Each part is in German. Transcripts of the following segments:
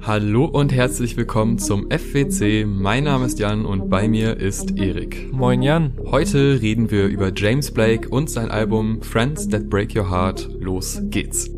Hallo und herzlich willkommen zum FWC. Mein Name ist Jan und bei mir ist Erik. Moin Jan. Heute reden wir über James Blake und sein Album Friends That Break Your Heart. Los geht's.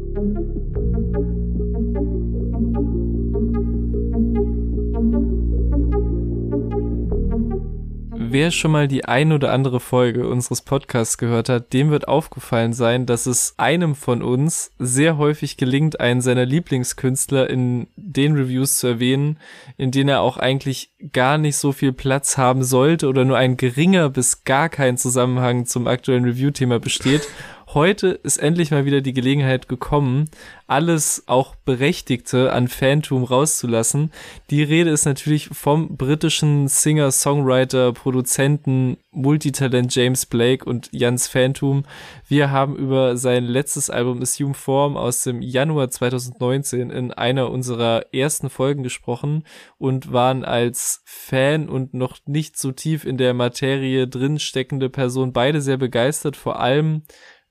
Wer schon mal die ein oder andere Folge unseres Podcasts gehört hat, dem wird aufgefallen sein, dass es einem von uns sehr häufig gelingt, einen seiner Lieblingskünstler in den Reviews zu erwähnen, in denen er auch eigentlich gar nicht so viel Platz haben sollte oder nur ein geringer bis gar kein Zusammenhang zum aktuellen Review-Thema besteht heute ist endlich mal wieder die Gelegenheit gekommen, alles auch Berechtigte an Phantom rauszulassen. Die Rede ist natürlich vom britischen Singer, Songwriter, Produzenten, Multitalent James Blake und Jans Phantom. Wir haben über sein letztes Album Assume Form aus dem Januar 2019 in einer unserer ersten Folgen gesprochen und waren als Fan und noch nicht so tief in der Materie drin steckende Person beide sehr begeistert, vor allem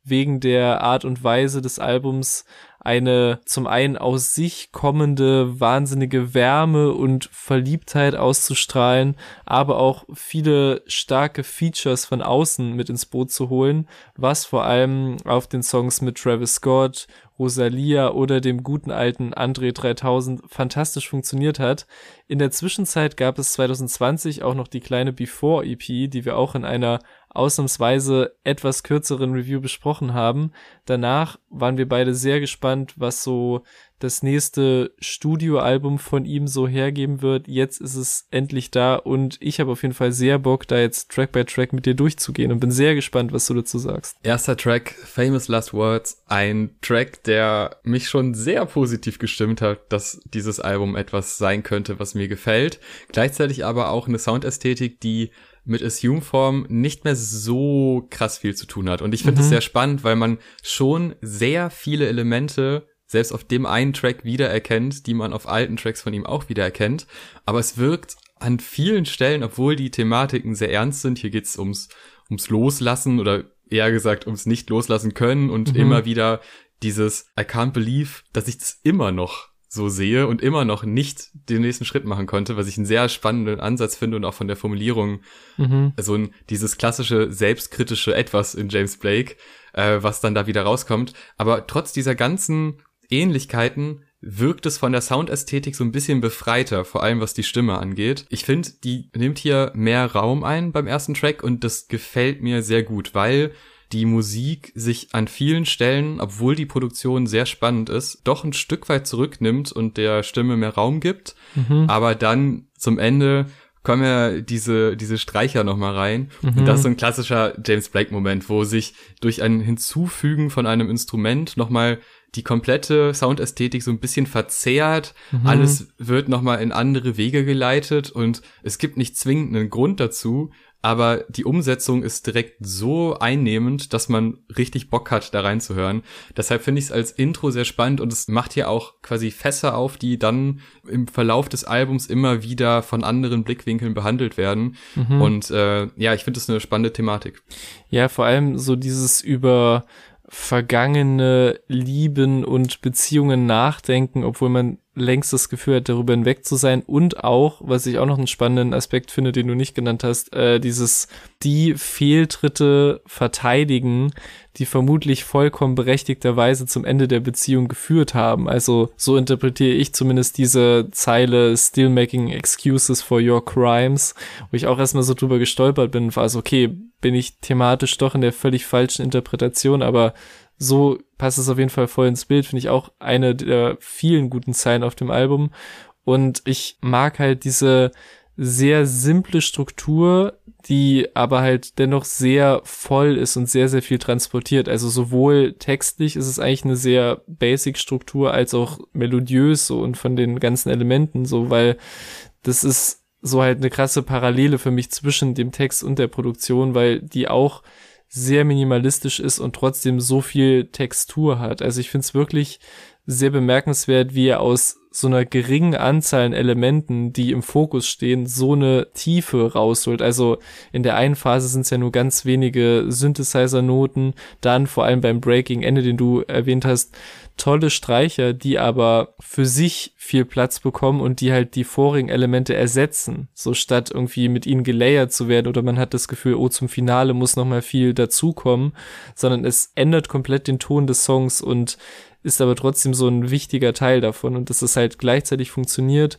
wegen der Art und Weise des Albums eine zum einen aus sich kommende wahnsinnige Wärme und Verliebtheit auszustrahlen, aber auch viele starke Features von außen mit ins Boot zu holen, was vor allem auf den Songs mit Travis Scott, Rosalia oder dem guten alten Andre 3000 fantastisch funktioniert hat. In der Zwischenzeit gab es 2020 auch noch die kleine Before EP, die wir auch in einer ausnahmsweise etwas kürzeren Review besprochen haben. Danach waren wir beide sehr gespannt, was so das nächste Studioalbum von ihm so hergeben wird. Jetzt ist es endlich da und ich habe auf jeden Fall sehr Bock, da jetzt Track by Track mit dir durchzugehen und bin sehr gespannt, was du dazu sagst. Erster Track, Famous Last Words, ein Track, der mich schon sehr positiv gestimmt hat, dass dieses Album etwas sein könnte, was mir gefällt. Gleichzeitig aber auch eine Soundästhetik, die mit Assume-Form nicht mehr so krass viel zu tun hat. Und ich finde es mhm. sehr spannend, weil man schon sehr viele Elemente selbst auf dem einen Track wiedererkennt, die man auf alten Tracks von ihm auch wiedererkennt. Aber es wirkt an vielen Stellen, obwohl die Thematiken sehr ernst sind, hier geht's ums, ums Loslassen oder eher gesagt ums nicht loslassen können und mhm. immer wieder dieses I can't believe, dass ich das immer noch so sehe und immer noch nicht den nächsten Schritt machen konnte, was ich einen sehr spannenden Ansatz finde und auch von der Formulierung mhm. so ein dieses klassische selbstkritische etwas in James Blake, äh, was dann da wieder rauskommt. Aber trotz dieser ganzen Ähnlichkeiten wirkt es von der Soundästhetik so ein bisschen befreiter, vor allem was die Stimme angeht. Ich finde, die nimmt hier mehr Raum ein beim ersten Track und das gefällt mir sehr gut, weil die Musik sich an vielen Stellen, obwohl die Produktion sehr spannend ist, doch ein Stück weit zurücknimmt und der Stimme mehr Raum gibt, mhm. aber dann zum Ende kommen ja diese, diese Streicher nochmal rein. Mhm. Und das ist so ein klassischer James Blake-Moment, wo sich durch ein Hinzufügen von einem Instrument nochmal die komplette Soundästhetik so ein bisschen verzerrt. Mhm. Alles wird nochmal in andere Wege geleitet und es gibt nicht zwingend einen Grund dazu, aber die Umsetzung ist direkt so einnehmend, dass man richtig Bock hat, da reinzuhören. Deshalb finde ich es als Intro sehr spannend und es macht hier auch quasi Fässer auf, die dann im Verlauf des Albums immer wieder von anderen Blickwinkeln behandelt werden. Mhm. Und äh, ja, ich finde es eine spannende Thematik. Ja, vor allem so dieses über vergangene Lieben und Beziehungen nachdenken, obwohl man längst das Gefühl hat, darüber hinweg zu sein und auch, was ich auch noch einen spannenden Aspekt finde, den du nicht genannt hast, äh, dieses die Fehltritte verteidigen, die vermutlich vollkommen berechtigterweise zum Ende der Beziehung geführt haben. Also so interpretiere ich zumindest diese Zeile Still making excuses for your crimes, wo ich auch erstmal so drüber gestolpert bin war so, okay, bin ich thematisch doch in der völlig falschen Interpretation, aber so passt es auf jeden Fall voll ins Bild, finde ich auch eine der vielen guten Zeilen auf dem Album. Und ich mag halt diese sehr simple Struktur, die aber halt dennoch sehr voll ist und sehr, sehr viel transportiert. Also sowohl textlich ist es eigentlich eine sehr basic Struktur als auch melodiös so und von den ganzen Elementen so, weil das ist so halt eine krasse Parallele für mich zwischen dem Text und der Produktion, weil die auch sehr minimalistisch ist und trotzdem so viel Textur hat. Also ich finde es wirklich sehr bemerkenswert, wie er aus so einer geringen Anzahl an Elementen, die im Fokus stehen, so eine Tiefe rausholt. Also in der einen Phase sind es ja nur ganz wenige Synthesizer-Noten, dann vor allem beim Breaking Ende, den du erwähnt hast, tolle Streicher, die aber für sich viel Platz bekommen und die halt die vorigen Elemente ersetzen. So statt irgendwie mit ihnen gelayert zu werden oder man hat das Gefühl, oh, zum Finale muss noch mal viel dazukommen, sondern es ändert komplett den Ton des Songs und ist aber trotzdem so ein wichtiger Teil davon und dass es halt gleichzeitig funktioniert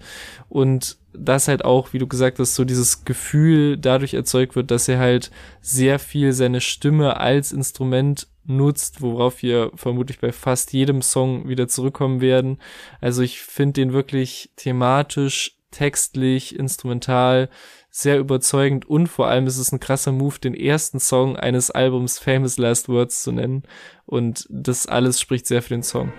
und das halt auch, wie du gesagt hast, so dieses Gefühl dadurch erzeugt wird, dass er halt sehr viel seine Stimme als Instrument nutzt, worauf wir vermutlich bei fast jedem Song wieder zurückkommen werden. Also ich finde den wirklich thematisch, textlich, instrumental sehr überzeugend und vor allem ist es ein krasser Move, den ersten Song eines Albums Famous Last Words zu nennen. Und das alles spricht sehr für den Song.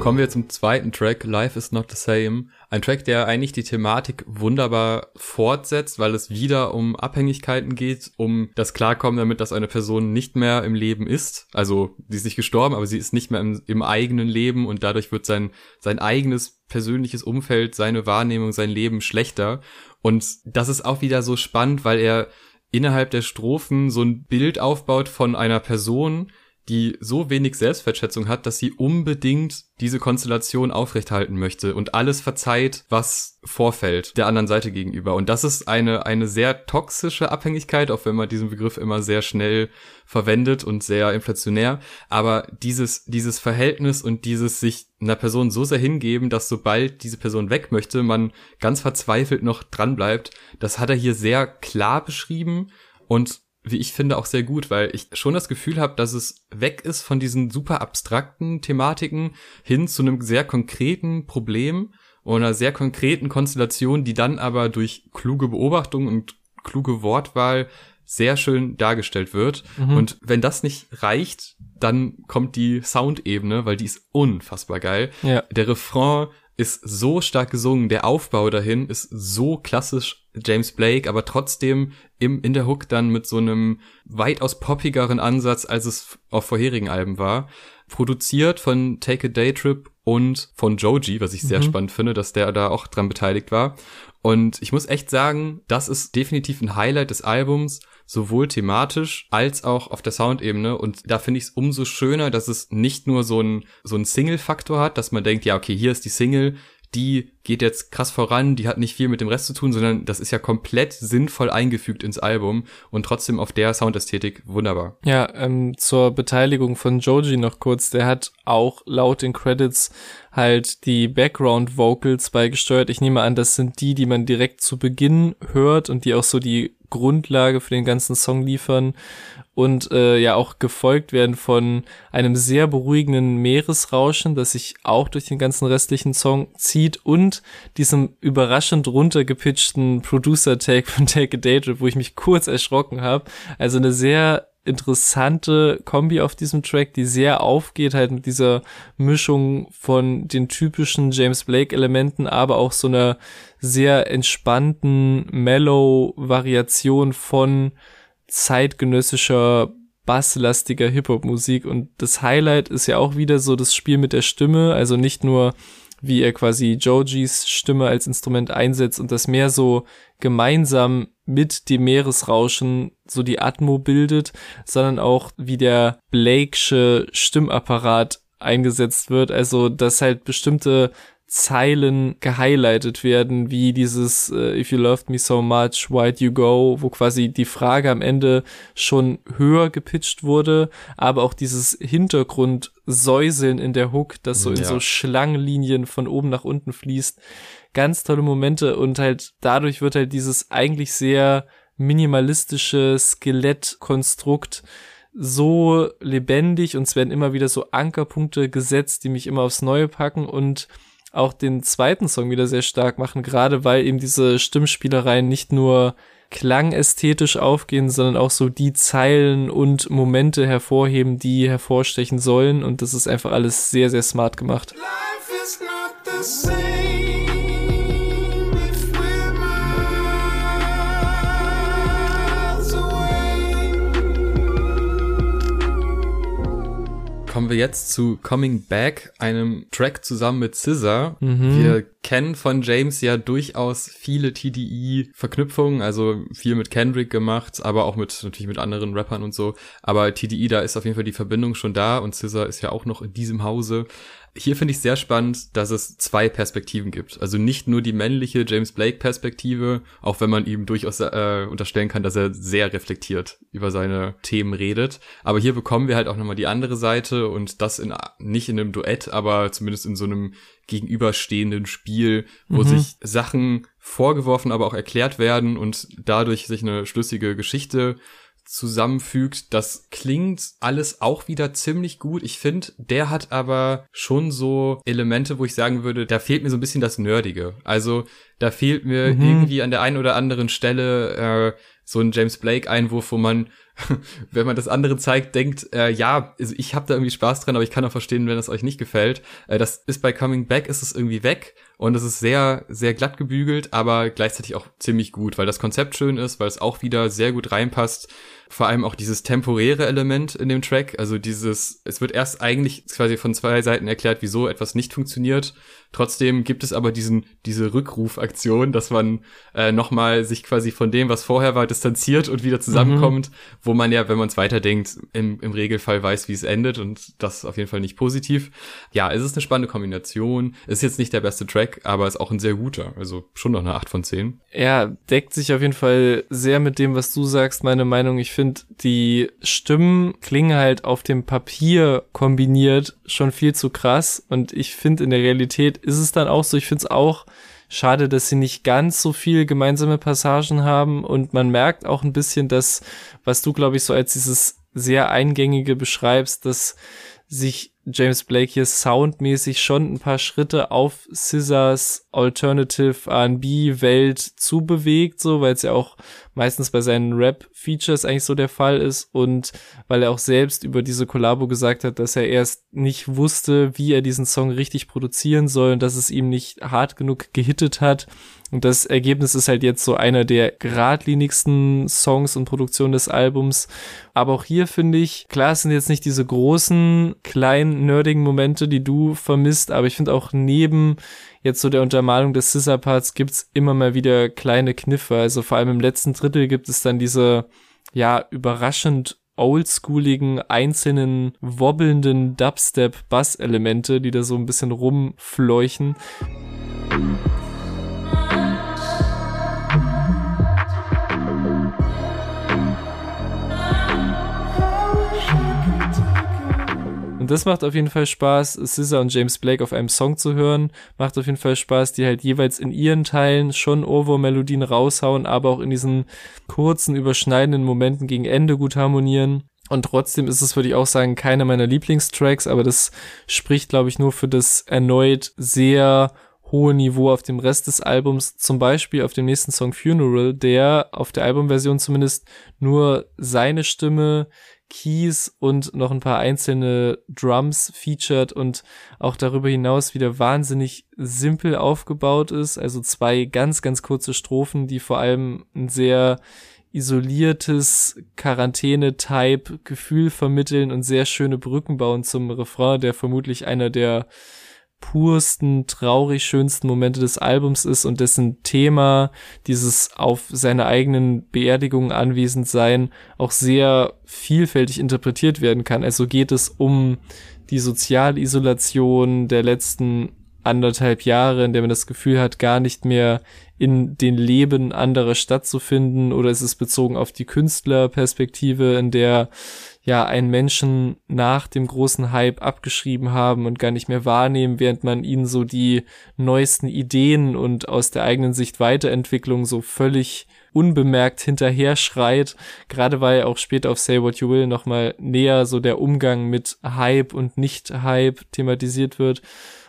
Kommen wir zum zweiten Track, Life is Not the Same. Ein Track, der eigentlich die Thematik wunderbar fortsetzt, weil es wieder um Abhängigkeiten geht, um das Klarkommen damit, dass eine Person nicht mehr im Leben ist. Also, sie ist nicht gestorben, aber sie ist nicht mehr im, im eigenen Leben und dadurch wird sein, sein eigenes persönliches Umfeld, seine Wahrnehmung, sein Leben schlechter. Und das ist auch wieder so spannend, weil er innerhalb der Strophen so ein Bild aufbaut von einer Person, die so wenig Selbstwertschätzung hat, dass sie unbedingt diese Konstellation aufrechthalten möchte und alles verzeiht, was vorfällt der anderen Seite gegenüber. Und das ist eine, eine sehr toxische Abhängigkeit, auch wenn man diesen Begriff immer sehr schnell verwendet und sehr inflationär. Aber dieses, dieses Verhältnis und dieses sich einer Person so sehr hingeben, dass sobald diese Person weg möchte, man ganz verzweifelt noch dran bleibt, das hat er hier sehr klar beschrieben und wie ich finde, auch sehr gut, weil ich schon das Gefühl habe, dass es weg ist von diesen super abstrakten Thematiken hin zu einem sehr konkreten Problem und einer sehr konkreten Konstellation, die dann aber durch kluge Beobachtung und kluge Wortwahl sehr schön dargestellt wird. Mhm. Und wenn das nicht reicht, dann kommt die Soundebene, weil die ist unfassbar geil. Ja. Der Refrain ist so stark gesungen, der Aufbau dahin ist so klassisch James Blake, aber trotzdem im, in der Hook dann mit so einem weitaus poppigeren Ansatz, als es auf vorherigen Alben war. Produziert von Take a Day Trip und von Joji, was ich sehr mhm. spannend finde, dass der da auch dran beteiligt war. Und ich muss echt sagen, das ist definitiv ein Highlight des Albums sowohl thematisch als auch auf der Soundebene. Und da finde ich es umso schöner, dass es nicht nur so ein, so ein Single-Faktor hat, dass man denkt, ja, okay, hier ist die Single, die geht jetzt krass voran, die hat nicht viel mit dem Rest zu tun, sondern das ist ja komplett sinnvoll eingefügt ins Album und trotzdem auf der Soundästhetik wunderbar. Ja, ähm, zur Beteiligung von Joji noch kurz, der hat auch laut den Credits halt die Background Vocals beigesteuert. Ich nehme an, das sind die, die man direkt zu Beginn hört und die auch so die Grundlage für den ganzen Song liefern und äh, ja auch gefolgt werden von einem sehr beruhigenden Meeresrauschen, das sich auch durch den ganzen restlichen Song zieht und diesem überraschend runtergepitchten Producer-Take von Take a Daydream, wo ich mich kurz erschrocken habe. Also eine sehr interessante Kombi auf diesem Track, die sehr aufgeht, halt mit dieser Mischung von den typischen James Blake Elementen, aber auch so einer sehr entspannten, mellow Variation von zeitgenössischer basslastiger Hip-Hop-Musik. Und das Highlight ist ja auch wieder so das Spiel mit der Stimme, also nicht nur wie er quasi Jojis Stimme als Instrument einsetzt und das mehr so gemeinsam mit dem Meeresrauschen so die Atmo bildet, sondern auch wie der Blakesche Stimmapparat eingesetzt wird, also dass halt bestimmte Zeilen gehighlightet werden, wie dieses uh, If you loved me so much, why'd you go, wo quasi die Frage am Ende schon höher gepitcht wurde, aber auch dieses Hintergrundsäuseln in der Hook, das so ja. in so Schlangenlinien von oben nach unten fließt. Ganz tolle Momente und halt dadurch wird halt dieses eigentlich sehr minimalistische Skelettkonstrukt so lebendig und es werden immer wieder so Ankerpunkte gesetzt, die mich immer aufs Neue packen und auch den zweiten Song wieder sehr stark machen, gerade weil eben diese Stimmspielereien nicht nur klangästhetisch aufgehen, sondern auch so die Zeilen und Momente hervorheben, die hervorstechen sollen. Und das ist einfach alles sehr, sehr smart gemacht. Life is not the same. Kommen wir jetzt zu Coming Back, einem Track zusammen mit Scissor. Mhm. Wir kennen von James ja durchaus viele TDE-Verknüpfungen, also viel mit Kendrick gemacht, aber auch mit natürlich mit anderen Rappern und so. Aber TDE, da ist auf jeden Fall die Verbindung schon da und Scissor ist ja auch noch in diesem Hause. Hier finde ich sehr spannend, dass es zwei Perspektiven gibt. Also nicht nur die männliche James Blake Perspektive, auch wenn man ihm durchaus äh, unterstellen kann, dass er sehr reflektiert über seine Themen redet. Aber hier bekommen wir halt auch nochmal die andere Seite und das in, nicht in einem Duett, aber zumindest in so einem gegenüberstehenden Spiel, wo mhm. sich Sachen vorgeworfen, aber auch erklärt werden und dadurch sich eine schlüssige Geschichte zusammenfügt. Das klingt alles auch wieder ziemlich gut. Ich finde, der hat aber schon so Elemente, wo ich sagen würde, da fehlt mir so ein bisschen das Nerdige. Also da fehlt mir mhm. irgendwie an der einen oder anderen Stelle äh, so ein James Blake-Einwurf, wo man, wenn man das andere zeigt, denkt, äh, ja, also ich habe da irgendwie Spaß dran, aber ich kann auch verstehen, wenn das euch nicht gefällt. Äh, das ist bei Coming Back ist es irgendwie weg und es ist sehr, sehr glatt gebügelt, aber gleichzeitig auch ziemlich gut, weil das Konzept schön ist, weil es auch wieder sehr gut reinpasst vor allem auch dieses temporäre Element in dem Track, also dieses, es wird erst eigentlich quasi von zwei Seiten erklärt, wieso etwas nicht funktioniert. Trotzdem gibt es aber diesen, diese Rückrufaktion, dass man äh, nochmal sich quasi von dem, was vorher war, distanziert und wieder zusammenkommt, mhm. Wo man ja, wenn man es weiterdenkt, im, im Regelfall weiß, wie es endet und das ist auf jeden Fall nicht positiv. Ja, es ist eine spannende Kombination. Ist jetzt nicht der beste Track, aber ist auch ein sehr guter. Also schon noch eine 8 von 10. Ja, deckt sich auf jeden Fall sehr mit dem, was du sagst, meine Meinung. Ich finde, die Stimmen klingen halt auf dem Papier kombiniert schon viel zu krass. Und ich finde, in der Realität ist es dann auch so. Ich finde es auch schade, dass sie nicht ganz so viel gemeinsame Passagen haben. Und man merkt auch ein bisschen, dass, was du, glaube ich, so als dieses sehr eingängige beschreibst, dass sich James Blake hier soundmäßig schon ein paar Schritte auf Scissors Alternative R&B Welt zubewegt, so, weil es ja auch meistens bei seinen Rap-Features eigentlich so der Fall ist und weil er auch selbst über diese Kollabo gesagt hat, dass er erst nicht wusste, wie er diesen Song richtig produzieren soll und dass es ihm nicht hart genug gehittet hat. Und das Ergebnis ist halt jetzt so einer der geradlinigsten Songs und Produktionen des Albums. Aber auch hier finde ich, klar, es sind jetzt nicht diese großen, kleinen, nerdigen Momente, die du vermisst, aber ich finde auch neben jetzt so der Untermalung des Scissor-Parts gibt's immer mal wieder kleine Kniffe. Also vor allem im letzten Drittel gibt es dann diese, ja, überraschend oldschooligen, einzelnen, wobbelnden Dubstep-Bass-Elemente, die da so ein bisschen rumfleuchen. Das macht auf jeden Fall Spaß, SZA und James Blake auf einem Song zu hören. Macht auf jeden Fall Spaß, die halt jeweils in ihren Teilen schon Ohrwurm-Melodien raushauen, aber auch in diesen kurzen, überschneidenden Momenten gegen Ende gut harmonieren. Und trotzdem ist es, würde ich auch sagen, keiner meiner Lieblingstracks, aber das spricht, glaube ich, nur für das erneut sehr hohe Niveau auf dem Rest des Albums, zum Beispiel auf dem nächsten Song Funeral, der auf der Albumversion zumindest nur seine Stimme Keys und noch ein paar einzelne Drums featured und auch darüber hinaus wieder wahnsinnig simpel aufgebaut ist. Also zwei ganz, ganz kurze Strophen, die vor allem ein sehr isoliertes Quarantäne-Type-Gefühl vermitteln und sehr schöne Brücken bauen zum Refrain, der vermutlich einer der pursten, traurig schönsten Momente des Albums ist und dessen Thema, dieses auf seiner eigenen Beerdigung anwesend sein, auch sehr vielfältig interpretiert werden kann. Also geht es um die Sozialisolation der letzten anderthalb Jahre, in der man das Gefühl hat, gar nicht mehr in den Leben anderer stattzufinden, oder ist es bezogen auf die Künstlerperspektive, in der ja einen Menschen nach dem großen Hype abgeschrieben haben und gar nicht mehr wahrnehmen, während man ihnen so die neuesten Ideen und aus der eigenen Sicht Weiterentwicklung so völlig unbemerkt hinterher schreit, gerade weil auch später auf Say What You Will nochmal näher so der Umgang mit Hype und Nicht-Hype thematisiert wird.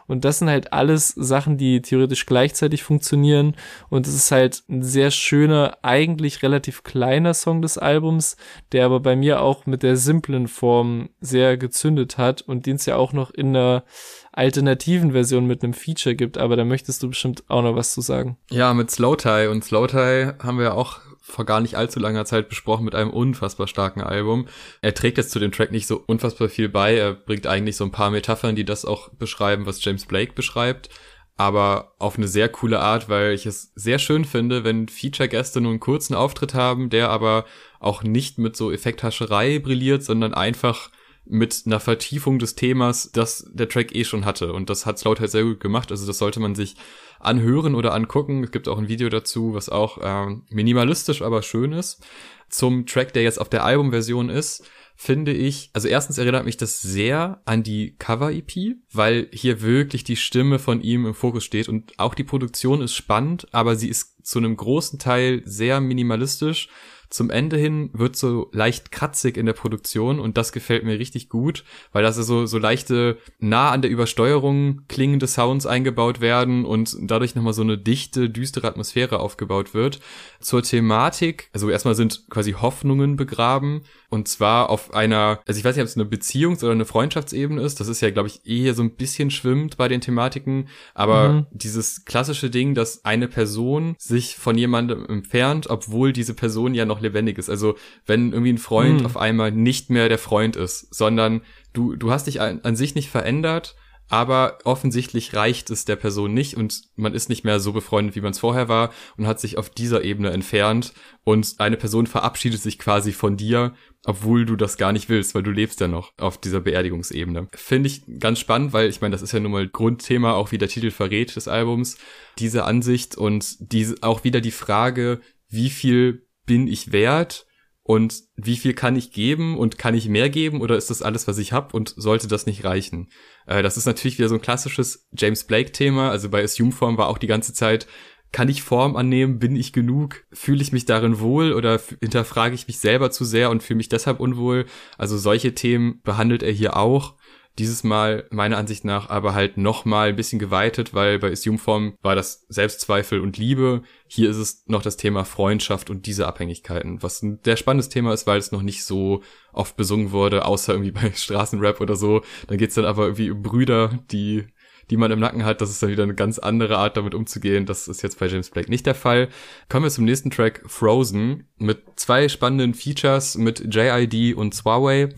Und das sind halt alles Sachen, die theoretisch gleichzeitig funktionieren. Und es ist halt ein sehr schöner, eigentlich relativ kleiner Song des Albums, der aber bei mir auch mit der simplen Form sehr gezündet hat und den es ja auch noch in einer alternativen Version mit einem Feature gibt. Aber da möchtest du bestimmt auch noch was zu sagen. Ja, mit Slow Tie. Und Slow Tie haben wir auch vor gar nicht allzu langer Zeit besprochen mit einem unfassbar starken Album. Er trägt jetzt zu dem Track nicht so unfassbar viel bei. Er bringt eigentlich so ein paar Metaphern, die das auch beschreiben, was James Blake beschreibt. Aber auf eine sehr coole Art, weil ich es sehr schön finde, wenn Feature-Gäste nur einen kurzen Auftritt haben, der aber auch nicht mit so Effekthascherei brilliert, sondern einfach mit einer Vertiefung des Themas, das der Track eh schon hatte. Und das hat Slout halt sehr gut gemacht. Also das sollte man sich anhören oder angucken. Es gibt auch ein Video dazu, was auch äh, minimalistisch, aber schön ist. Zum Track, der jetzt auf der Albumversion ist, finde ich, also erstens erinnert mich das sehr an die Cover-EP, weil hier wirklich die Stimme von ihm im Fokus steht und auch die Produktion ist spannend, aber sie ist zu einem großen Teil sehr minimalistisch zum Ende hin wird so leicht kratzig in der Produktion und das gefällt mir richtig gut, weil da so, so leichte, nah an der Übersteuerung klingende Sounds eingebaut werden und dadurch nochmal so eine dichte, düstere Atmosphäre aufgebaut wird. Zur Thematik, also erstmal sind quasi Hoffnungen begraben und zwar auf einer, also ich weiß nicht, ob es eine Beziehungs- oder eine Freundschaftsebene ist, das ist ja, glaube ich, eher so ein bisschen schwimmt bei den Thematiken, aber mhm. dieses klassische Ding, dass eine Person sich von jemandem entfernt, obwohl diese Person ja noch noch lebendig ist. Also wenn irgendwie ein Freund hm. auf einmal nicht mehr der Freund ist, sondern du, du hast dich an, an sich nicht verändert, aber offensichtlich reicht es der Person nicht und man ist nicht mehr so befreundet, wie man es vorher war und hat sich auf dieser Ebene entfernt und eine Person verabschiedet sich quasi von dir, obwohl du das gar nicht willst, weil du lebst ja noch auf dieser Beerdigungsebene. Finde ich ganz spannend, weil ich meine, das ist ja nun mal Grundthema, auch wie der Titel verrät des Albums, diese Ansicht und diese auch wieder die Frage, wie viel bin ich wert und wie viel kann ich geben und kann ich mehr geben oder ist das alles, was ich habe und sollte das nicht reichen? Äh, das ist natürlich wieder so ein klassisches James Blake-Thema. Also bei Assume Form war auch die ganze Zeit, kann ich Form annehmen? Bin ich genug? Fühle ich mich darin wohl oder hinterfrage ich mich selber zu sehr und fühle mich deshalb unwohl? Also solche Themen behandelt er hier auch. Dieses Mal meiner Ansicht nach aber halt nochmal ein bisschen geweitet, weil bei Assume-Form war das Selbstzweifel und Liebe. Hier ist es noch das Thema Freundschaft und diese Abhängigkeiten, was ein sehr spannendes Thema ist, weil es noch nicht so oft besungen wurde, außer irgendwie bei Straßenrap oder so. Dann geht's dann aber irgendwie um Brüder, die die man im Nacken hat, das ist dann wieder eine ganz andere Art, damit umzugehen. Das ist jetzt bei James Blake nicht der Fall. Kommen wir zum nächsten Track, Frozen, mit zwei spannenden Features mit JID und Swaway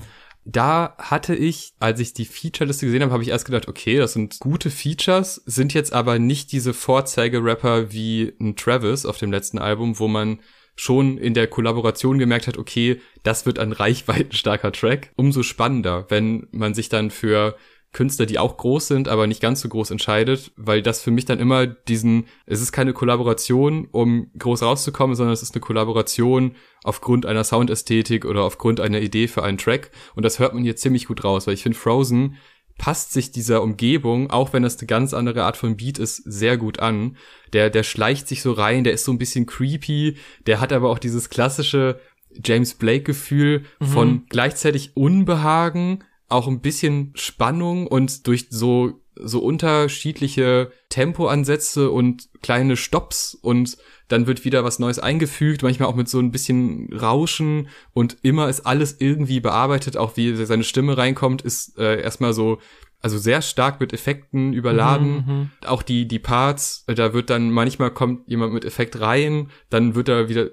da hatte ich, als ich die Featureliste gesehen habe, habe ich erst gedacht, okay, das sind gute Features, sind jetzt aber nicht diese Vorzeige-Rapper wie ein Travis auf dem letzten Album, wo man schon in der Kollaboration gemerkt hat, okay, das wird ein reichweitenstarker Track. Umso spannender, wenn man sich dann für Künstler, die auch groß sind, aber nicht ganz so groß entscheidet, weil das für mich dann immer diesen, es ist keine Kollaboration, um groß rauszukommen, sondern es ist eine Kollaboration aufgrund einer Soundästhetik oder aufgrund einer Idee für einen Track. Und das hört man hier ziemlich gut raus, weil ich finde, Frozen passt sich dieser Umgebung, auch wenn das eine ganz andere Art von Beat ist, sehr gut an. Der, der schleicht sich so rein, der ist so ein bisschen creepy, der hat aber auch dieses klassische James Blake Gefühl mhm. von gleichzeitig Unbehagen, auch ein bisschen Spannung und durch so so unterschiedliche Tempoansätze und kleine Stops und dann wird wieder was Neues eingefügt, manchmal auch mit so ein bisschen Rauschen und immer ist alles irgendwie bearbeitet, auch wie seine Stimme reinkommt, ist äh, erstmal so also sehr stark mit Effekten überladen. Mhm, mhm, auch die, die Parts, da wird dann manchmal kommt jemand mit Effekt rein, dann wird er wieder,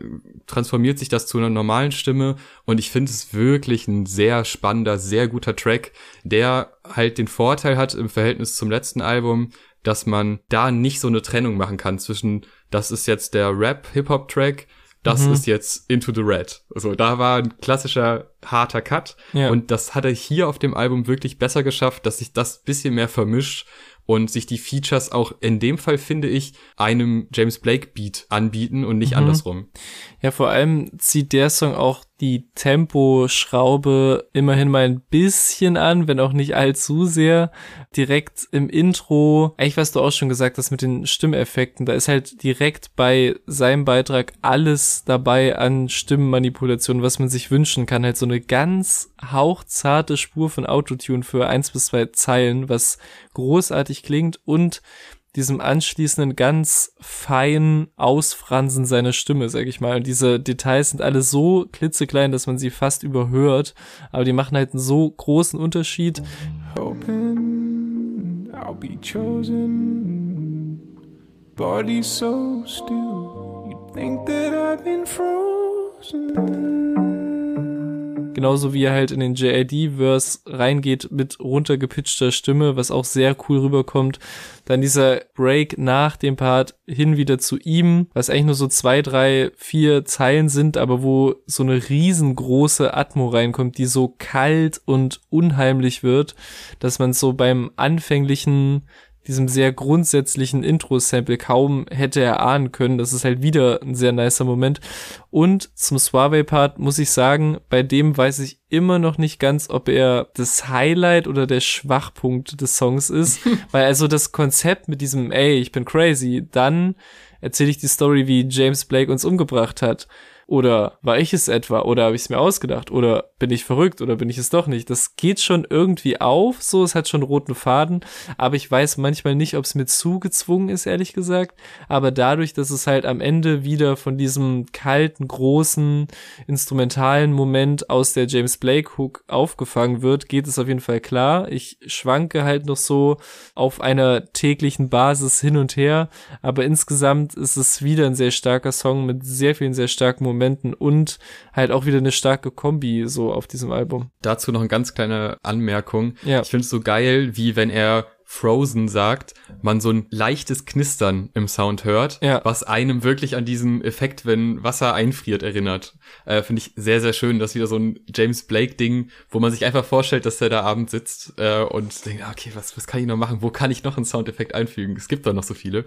transformiert sich das zu einer normalen Stimme und ich finde es wirklich ein sehr spannender, sehr guter Track, der halt den Vorteil hat im Verhältnis zum letzten Album, dass man da nicht so eine Trennung machen kann zwischen, das ist jetzt der Rap-Hip-Hop-Track das mhm. ist jetzt Into the Red. Also da war ein klassischer harter Cut ja. und das hat er hier auf dem Album wirklich besser geschafft, dass sich das bisschen mehr vermischt und sich die Features auch in dem Fall, finde ich, einem James Blake Beat anbieten und nicht mhm. andersrum. Ja, vor allem zieht der Song auch die Temposchraube immerhin mal ein bisschen an, wenn auch nicht allzu sehr. Direkt im Intro, eigentlich was du auch schon gesagt hast mit den Stimmeffekten, da ist halt direkt bei seinem Beitrag alles dabei an Stimmenmanipulation, was man sich wünschen kann. Halt so eine ganz hauchzarte Spur von Autotune für eins bis zwei Zeilen, was großartig klingt und diesem anschließenden ganz feinen Ausfransen seiner Stimme, sag ich mal. Und diese Details sind alle so klitzeklein, dass man sie fast überhört, aber die machen halt einen so großen Unterschied. Hoping I'll be chosen, body so still. Think that I've been frozen. Genauso wie er halt in den JID-Verse reingeht mit runtergepitchter Stimme, was auch sehr cool rüberkommt. Dann dieser Break nach dem Part hin wieder zu ihm, was eigentlich nur so zwei, drei, vier Zeilen sind, aber wo so eine riesengroße Atmo reinkommt, die so kalt und unheimlich wird, dass man so beim anfänglichen diesem sehr grundsätzlichen Intro-Sample kaum hätte erahnen können. Das ist halt wieder ein sehr nicer Moment. Und zum Suave-Part muss ich sagen, bei dem weiß ich immer noch nicht ganz, ob er das Highlight oder der Schwachpunkt des Songs ist. Weil also das Konzept mit diesem, ey, ich bin crazy, dann erzähle ich die Story, wie James Blake uns umgebracht hat oder war ich es etwa? Oder habe ich es mir ausgedacht? Oder bin ich verrückt? Oder bin ich es doch nicht? Das geht schon irgendwie auf. So, es hat schon roten Faden. Aber ich weiß manchmal nicht, ob es mir zugezwungen ist, ehrlich gesagt. Aber dadurch, dass es halt am Ende wieder von diesem kalten, großen, instrumentalen Moment aus der James Blake Hook aufgefangen wird, geht es auf jeden Fall klar. Ich schwanke halt noch so auf einer täglichen Basis hin und her. Aber insgesamt ist es wieder ein sehr starker Song mit sehr vielen sehr starken Momenten und halt auch wieder eine starke Kombi so auf diesem Album. Dazu noch eine ganz kleine Anmerkung. Ja. Ich finde es so geil, wie wenn er Frozen sagt, man so ein leichtes Knistern im Sound hört, ja. was einem wirklich an diesen Effekt, wenn Wasser einfriert, erinnert. Äh, Finde ich sehr, sehr schön, dass wieder so ein James Blake-Ding, wo man sich einfach vorstellt, dass der da abends sitzt äh, und denkt, okay, was, was kann ich noch machen? Wo kann ich noch einen Soundeffekt einfügen? Es gibt da noch so viele.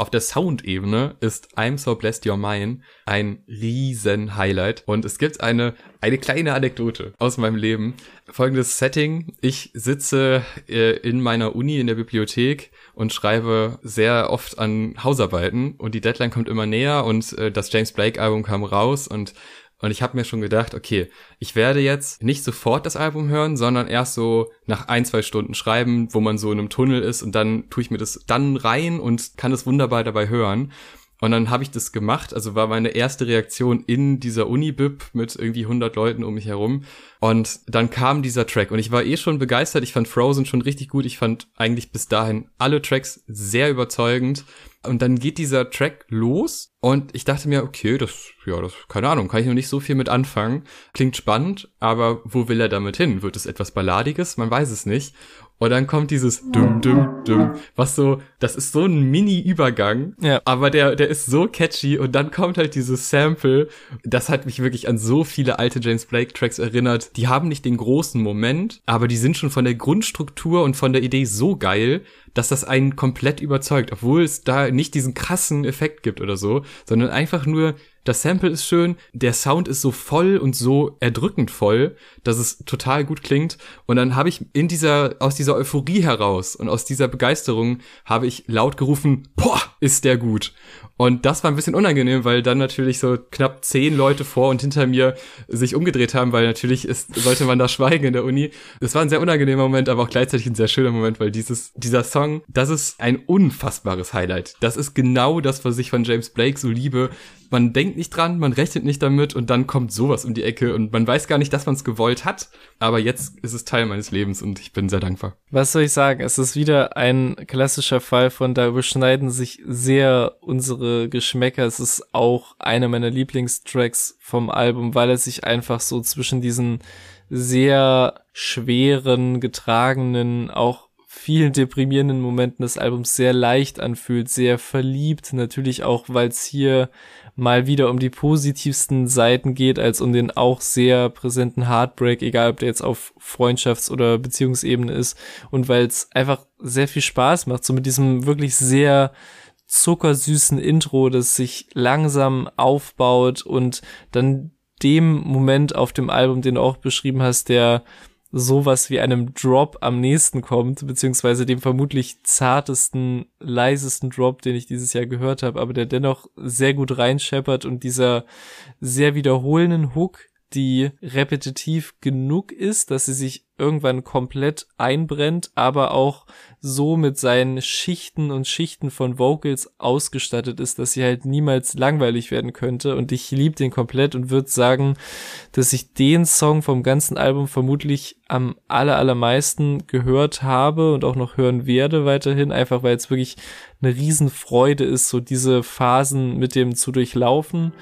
Auf der Soundebene ist I'm So Blessed You're Mine ein riesen Highlight und es gibt eine, eine kleine Anekdote aus meinem Leben. Folgendes Setting. Ich sitze äh, in meiner Uni in der Bibliothek und schreibe sehr oft an Hausarbeiten und die Deadline kommt immer näher und äh, das James Blake Album kam raus und und ich habe mir schon gedacht, okay, ich werde jetzt nicht sofort das Album hören, sondern erst so nach ein, zwei Stunden schreiben, wo man so in einem Tunnel ist und dann tue ich mir das dann rein und kann es wunderbar dabei hören. Und dann habe ich das gemacht, also war meine erste Reaktion in dieser Uni-Bib mit irgendwie 100 Leuten um mich herum. Und dann kam dieser Track und ich war eh schon begeistert. Ich fand Frozen schon richtig gut. Ich fand eigentlich bis dahin alle Tracks sehr überzeugend. Und dann geht dieser Track los und ich dachte mir, okay, das, ja, das, keine Ahnung, kann ich noch nicht so viel mit anfangen. Klingt spannend, aber wo will er damit hin? Wird es etwas Balladiges? Man weiß es nicht. Und dann kommt dieses dum dum dum, was so, das ist so ein Mini-Übergang, ja. aber der, der ist so catchy und dann kommt halt dieses Sample, das hat mich wirklich an so viele alte James Blake Tracks erinnert. Die haben nicht den großen Moment, aber die sind schon von der Grundstruktur und von der Idee so geil, dass das einen komplett überzeugt, obwohl es da nicht diesen krassen Effekt gibt oder so, sondern einfach nur das Sample ist schön, der Sound ist so voll und so erdrückend voll, dass es total gut klingt. Und dann habe ich in dieser, aus dieser Euphorie heraus und aus dieser Begeisterung habe ich laut gerufen, boah, ist der gut. Und das war ein bisschen unangenehm, weil dann natürlich so knapp zehn Leute vor und hinter mir sich umgedreht haben, weil natürlich ist, sollte man da schweigen in der Uni. Das war ein sehr unangenehmer Moment, aber auch gleichzeitig ein sehr schöner Moment, weil dieses, dieser Song, das ist ein unfassbares Highlight. Das ist genau das, was ich von James Blake so liebe. Man denkt nicht dran, man rechnet nicht damit und dann kommt sowas um die Ecke und man weiß gar nicht, dass man es gewollt hat. Aber jetzt ist es Teil meines Lebens und ich bin sehr dankbar. Was soll ich sagen? Es ist wieder ein klassischer Fall von, da überschneiden sich sehr unsere Geschmäcker. Es ist auch einer meiner Lieblingstracks vom Album, weil er sich einfach so zwischen diesen sehr schweren, getragenen, auch vielen deprimierenden Momenten des Albums sehr leicht anfühlt, sehr verliebt, natürlich auch, weil es hier mal wieder um die positivsten Seiten geht, als um den auch sehr präsenten Heartbreak, egal ob der jetzt auf Freundschafts- oder Beziehungsebene ist, und weil es einfach sehr viel Spaß macht, so mit diesem wirklich sehr zuckersüßen Intro, das sich langsam aufbaut und dann dem Moment auf dem Album, den du auch beschrieben hast, der sowas wie einem Drop am nächsten kommt, beziehungsweise dem vermutlich zartesten, leisesten Drop, den ich dieses Jahr gehört habe, aber der dennoch sehr gut reinscheppert und dieser sehr wiederholenden Hook, die repetitiv genug ist, dass sie sich irgendwann komplett einbrennt, aber auch so mit seinen Schichten und Schichten von Vocals ausgestattet ist, dass sie halt niemals langweilig werden könnte. Und ich liebe den komplett und würde sagen, dass ich den Song vom ganzen Album vermutlich am aller, allermeisten gehört habe und auch noch hören werde weiterhin, einfach weil es wirklich eine Riesenfreude ist, so diese Phasen mit dem zu durchlaufen.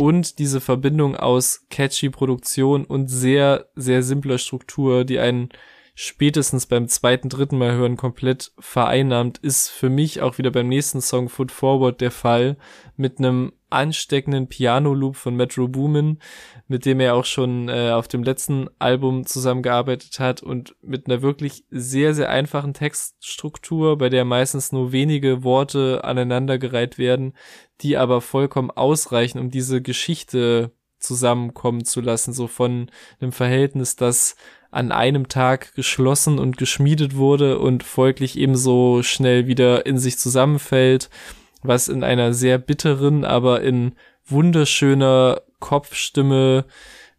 Und diese Verbindung aus catchy Produktion und sehr, sehr simpler Struktur, die einen spätestens beim zweiten, dritten Mal hören komplett vereinnahmt, ist für mich auch wieder beim nächsten Song Foot Forward der Fall mit einem ansteckenden Piano-Loop von Metro Boomin, mit dem er auch schon äh, auf dem letzten Album zusammengearbeitet hat und mit einer wirklich sehr, sehr einfachen Textstruktur, bei der meistens nur wenige Worte aneinandergereiht werden, die aber vollkommen ausreichen, um diese Geschichte zusammenkommen zu lassen, so von einem Verhältnis, das an einem Tag geschlossen und geschmiedet wurde und folglich ebenso schnell wieder in sich zusammenfällt, was in einer sehr bitteren, aber in wunderschöner Kopfstimme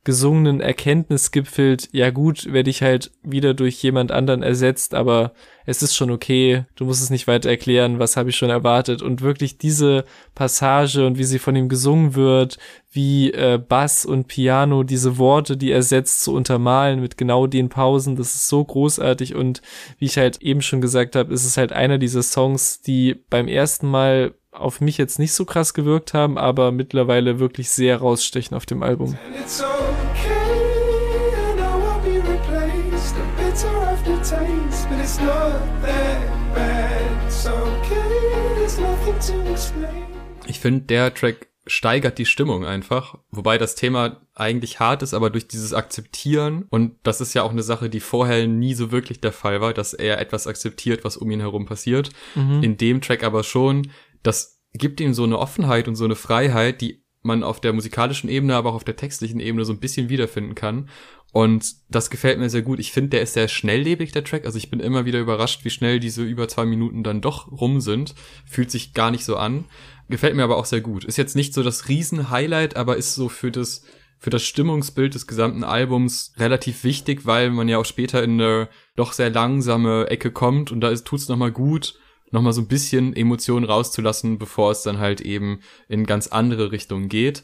gesungenen Erkenntnis gipfelt, ja gut, werde ich halt wieder durch jemand anderen ersetzt, aber es ist schon okay, du musst es nicht weiter erklären, was habe ich schon erwartet. Und wirklich diese Passage und wie sie von ihm gesungen wird, wie äh, Bass und Piano diese Worte, die er setzt, zu untermalen mit genau den Pausen, das ist so großartig. Und wie ich halt eben schon gesagt habe, ist es halt einer dieser Songs, die beim ersten Mal auf mich jetzt nicht so krass gewirkt haben, aber mittlerweile wirklich sehr rausstechen auf dem Album. Ich finde, der Track steigert die Stimmung einfach, wobei das Thema eigentlich hart ist, aber durch dieses Akzeptieren und das ist ja auch eine Sache, die vorher nie so wirklich der Fall war, dass er etwas akzeptiert, was um ihn herum passiert. Mhm. In dem Track aber schon, das gibt ihm so eine Offenheit und so eine Freiheit, die man auf der musikalischen Ebene, aber auch auf der textlichen Ebene so ein bisschen wiederfinden kann. Und das gefällt mir sehr gut. Ich finde, der ist sehr schnelllebig, der Track. Also ich bin immer wieder überrascht, wie schnell diese über zwei Minuten dann doch rum sind. Fühlt sich gar nicht so an. Gefällt mir aber auch sehr gut. Ist jetzt nicht so das Riesen-Highlight, aber ist so für das, für das Stimmungsbild des gesamten Albums relativ wichtig, weil man ja auch später in eine doch sehr langsame Ecke kommt und da ist, tut's nochmal gut, nochmal so ein bisschen Emotionen rauszulassen, bevor es dann halt eben in ganz andere Richtungen geht.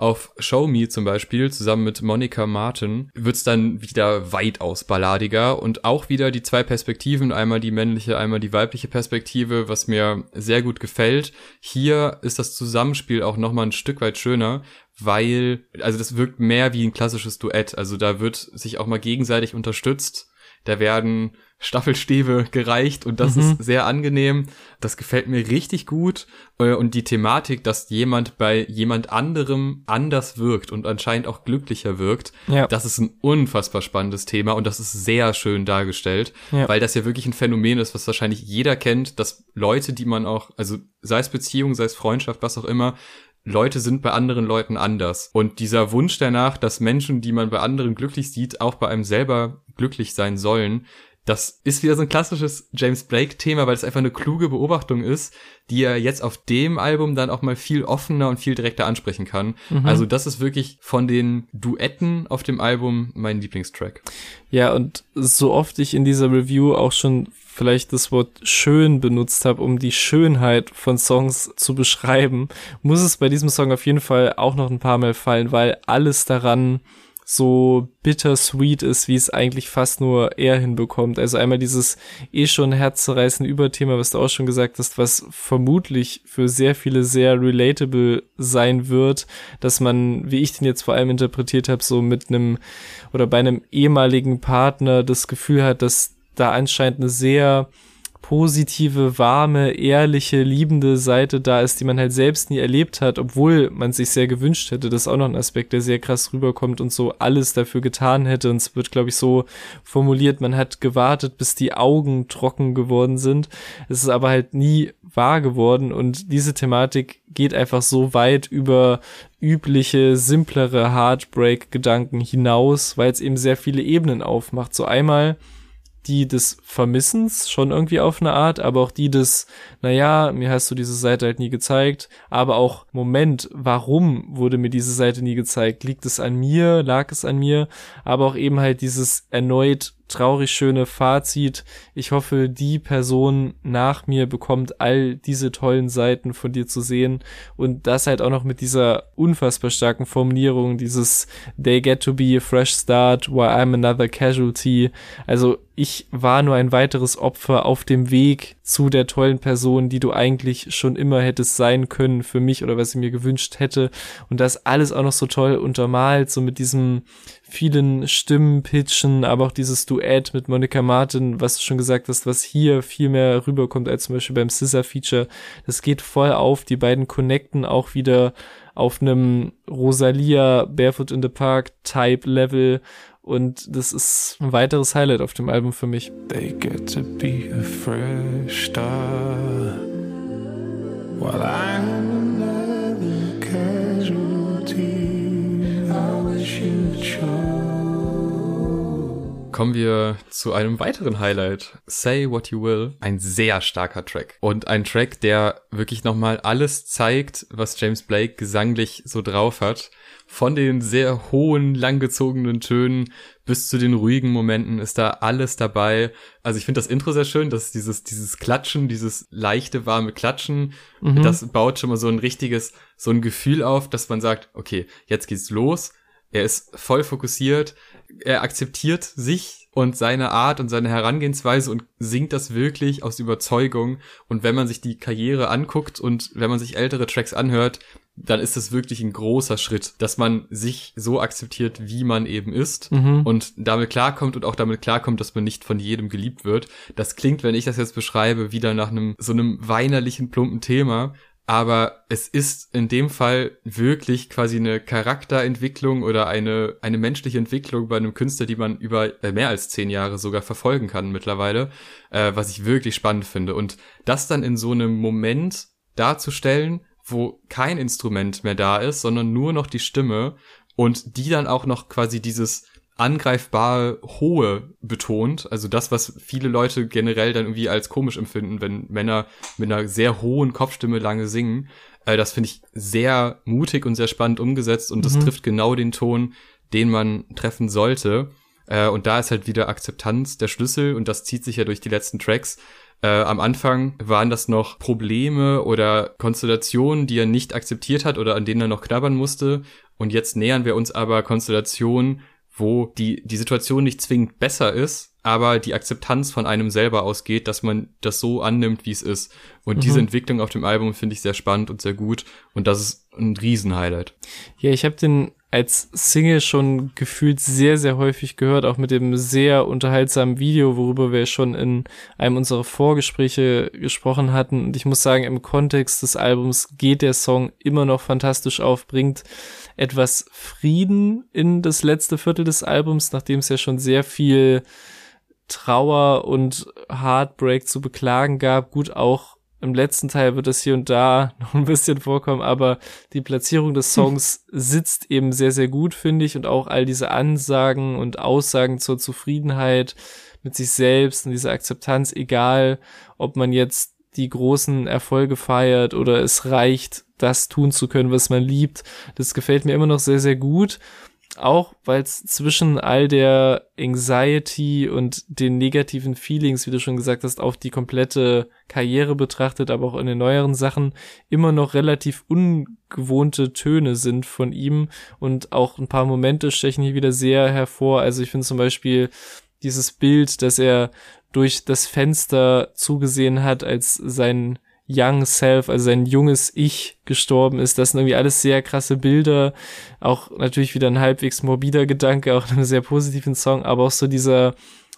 Auf Show Me zum Beispiel, zusammen mit Monica Martin, wird's dann wieder weitaus balladiger und auch wieder die zwei Perspektiven, einmal die männliche, einmal die weibliche Perspektive, was mir sehr gut gefällt. Hier ist das Zusammenspiel auch nochmal ein Stück weit schöner, weil, also das wirkt mehr wie ein klassisches Duett. Also da wird sich auch mal gegenseitig unterstützt. Da werden Staffelstäbe gereicht und das mhm. ist sehr angenehm. Das gefällt mir richtig gut. Äh, und die Thematik, dass jemand bei jemand anderem anders wirkt und anscheinend auch glücklicher wirkt, ja. das ist ein unfassbar spannendes Thema und das ist sehr schön dargestellt, ja. weil das ja wirklich ein Phänomen ist, was wahrscheinlich jeder kennt, dass Leute, die man auch, also sei es Beziehung, sei es Freundschaft, was auch immer, Leute sind bei anderen Leuten anders. Und dieser Wunsch danach, dass Menschen, die man bei anderen glücklich sieht, auch bei einem selber glücklich sein sollen, das ist wieder so ein klassisches James Blake-Thema, weil es einfach eine kluge Beobachtung ist, die er jetzt auf dem Album dann auch mal viel offener und viel direkter ansprechen kann. Mhm. Also das ist wirklich von den Duetten auf dem Album mein Lieblingstrack. Ja, und so oft ich in dieser Review auch schon vielleicht das Wort schön benutzt habe, um die Schönheit von Songs zu beschreiben, muss es bei diesem Song auf jeden Fall auch noch ein paar Mal fallen, weil alles daran so bittersweet ist, wie es eigentlich fast nur er hinbekommt. Also einmal dieses eh schon herzzerreißende Überthema, was du auch schon gesagt hast, was vermutlich für sehr viele sehr relatable sein wird, dass man, wie ich den jetzt vor allem interpretiert habe, so mit einem oder bei einem ehemaligen Partner das Gefühl hat, dass da anscheinend eine sehr positive, warme, ehrliche, liebende Seite da ist, die man halt selbst nie erlebt hat, obwohl man sich sehr gewünscht hätte. Das ist auch noch ein Aspekt, der sehr krass rüberkommt und so alles dafür getan hätte. Und es wird, glaube ich, so formuliert, man hat gewartet, bis die Augen trocken geworden sind. Es ist aber halt nie wahr geworden und diese Thematik geht einfach so weit über übliche, simplere Heartbreak-Gedanken hinaus, weil es eben sehr viele Ebenen aufmacht. So einmal die des Vermissens schon irgendwie auf eine Art, aber auch die des, naja, mir hast du diese Seite halt nie gezeigt, aber auch, Moment, warum wurde mir diese Seite nie gezeigt? Liegt es an mir? Lag es an mir? Aber auch eben halt dieses erneut traurig schöne Fazit. Ich hoffe, die Person nach mir bekommt all diese tollen Seiten von dir zu sehen und das halt auch noch mit dieser unfassbar starken Formulierung, dieses They get to be a fresh start while I'm another casualty. Also ich war nur ein weiteres Opfer auf dem Weg zu der tollen Person, die du eigentlich schon immer hättest sein können für mich oder was ich mir gewünscht hätte. Und das alles auch noch so toll untermalt, so mit diesem vielen Stimmen, Pitchen, aber auch dieses Duett mit Monica Martin, was du schon gesagt hast, was hier viel mehr rüberkommt als zum Beispiel beim Scissor-Feature. Das geht voll auf. Die beiden connecten auch wieder auf einem Rosalia Barefoot in the Park Type Level und das ist ein weiteres Highlight auf dem Album für mich. They get to be a fresh star while I'm Kommen wir zu einem weiteren Highlight. Say What You Will. Ein sehr starker Track. Und ein Track, der wirklich nochmal alles zeigt, was James Blake gesanglich so drauf hat. Von den sehr hohen, langgezogenen Tönen bis zu den ruhigen Momenten ist da alles dabei. Also ich finde das Intro sehr schön, dass dieses, dieses Klatschen, dieses leichte, warme Klatschen, mhm. das baut schon mal so ein richtiges, so ein Gefühl auf, dass man sagt, okay, jetzt geht's los er ist voll fokussiert, er akzeptiert sich und seine Art und seine Herangehensweise und singt das wirklich aus Überzeugung. Und wenn man sich die Karriere anguckt und wenn man sich ältere Tracks anhört, dann ist es wirklich ein großer Schritt, dass man sich so akzeptiert, wie man eben ist mhm. und damit klarkommt und auch damit klarkommt, dass man nicht von jedem geliebt wird. Das klingt, wenn ich das jetzt beschreibe, wieder nach einem so einem weinerlichen, plumpen Thema, aber es ist in dem Fall wirklich quasi eine Charakterentwicklung oder eine, eine menschliche Entwicklung bei einem Künstler, die man über äh, mehr als zehn Jahre sogar verfolgen kann mittlerweile, äh, was ich wirklich spannend finde. Und das dann in so einem Moment darzustellen, wo kein Instrument mehr da ist, sondern nur noch die Stimme und die dann auch noch quasi dieses angreifbare Hohe betont. Also das, was viele Leute generell dann irgendwie als komisch empfinden, wenn Männer mit einer sehr hohen Kopfstimme lange singen. Äh, das finde ich sehr mutig und sehr spannend umgesetzt und das mhm. trifft genau den Ton, den man treffen sollte. Äh, und da ist halt wieder Akzeptanz der Schlüssel und das zieht sich ja durch die letzten Tracks. Äh, am Anfang waren das noch Probleme oder Konstellationen, die er nicht akzeptiert hat oder an denen er noch knabbern musste. Und jetzt nähern wir uns aber Konstellationen, wo die, die Situation nicht zwingend besser ist, aber die Akzeptanz von einem selber ausgeht, dass man das so annimmt, wie es ist. Und mhm. diese Entwicklung auf dem Album finde ich sehr spannend und sehr gut. Und das ist ein Riesenhighlight. Ja, ich habe den als Single schon gefühlt sehr, sehr häufig gehört, auch mit dem sehr unterhaltsamen Video, worüber wir schon in einem unserer Vorgespräche gesprochen hatten. Und ich muss sagen, im Kontext des Albums geht der Song immer noch fantastisch auf, bringt etwas Frieden in das letzte Viertel des Albums, nachdem es ja schon sehr viel Trauer und Heartbreak zu beklagen gab. Gut, auch im letzten Teil wird es hier und da noch ein bisschen vorkommen, aber die Platzierung des Songs sitzt eben sehr, sehr gut, finde ich. Und auch all diese Ansagen und Aussagen zur Zufriedenheit mit sich selbst und diese Akzeptanz, egal ob man jetzt die großen Erfolge feiert oder es reicht, das tun zu können, was man liebt. Das gefällt mir immer noch sehr, sehr gut. Auch weil es zwischen all der Anxiety und den negativen Feelings, wie du schon gesagt hast, auf die komplette Karriere betrachtet, aber auch in den neueren Sachen immer noch relativ ungewohnte Töne sind von ihm und auch ein paar Momente stechen hier wieder sehr hervor. Also ich finde zum Beispiel dieses Bild, dass er durch das Fenster zugesehen hat, als sein Young Self, also sein junges Ich gestorben ist. Das sind irgendwie alles sehr krasse Bilder. Auch natürlich wieder ein halbwegs morbider Gedanke, auch in einem sehr positiven Song, aber auch so dieser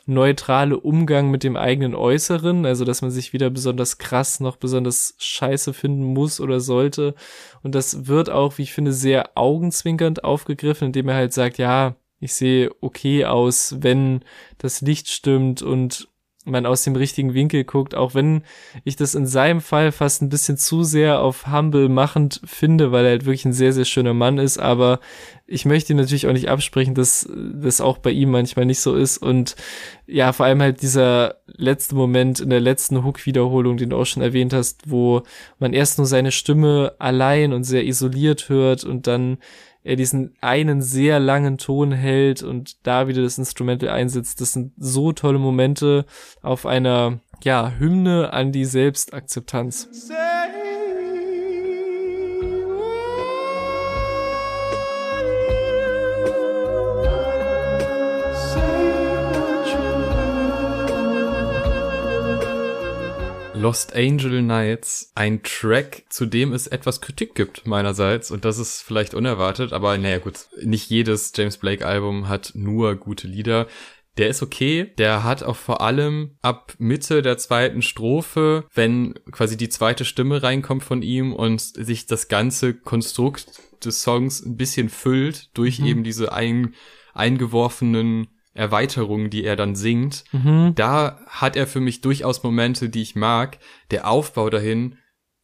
neutrale Umgang mit dem eigenen Äußeren, also dass man sich wieder besonders krass noch besonders scheiße finden muss oder sollte. Und das wird auch, wie ich finde, sehr augenzwinkernd aufgegriffen, indem er halt sagt, ja, ich sehe okay aus, wenn das Licht stimmt und man aus dem richtigen Winkel guckt, auch wenn ich das in seinem Fall fast ein bisschen zu sehr auf Humble machend finde, weil er halt wirklich ein sehr, sehr schöner Mann ist, aber ich möchte natürlich auch nicht absprechen, dass das auch bei ihm manchmal nicht so ist. Und ja, vor allem halt dieser letzte Moment in der letzten Hook-Wiederholung, den du auch schon erwähnt hast, wo man erst nur seine Stimme allein und sehr isoliert hört und dann er diesen einen sehr langen Ton hält und da wieder das Instrumental einsetzt. Das sind so tolle Momente auf einer, ja, Hymne an die Selbstakzeptanz. Lost Angel Nights ein Track, zu dem es etwas Kritik gibt meinerseits und das ist vielleicht unerwartet, aber naja gut, nicht jedes James Blake Album hat nur gute Lieder. Der ist okay, der hat auch vor allem ab Mitte der zweiten Strophe, wenn quasi die zweite Stimme reinkommt von ihm und sich das ganze Konstrukt des Songs ein bisschen füllt durch mhm. eben diese ein, eingeworfenen Erweiterungen, die er dann singt, mhm. da hat er für mich durchaus Momente, die ich mag. Der Aufbau dahin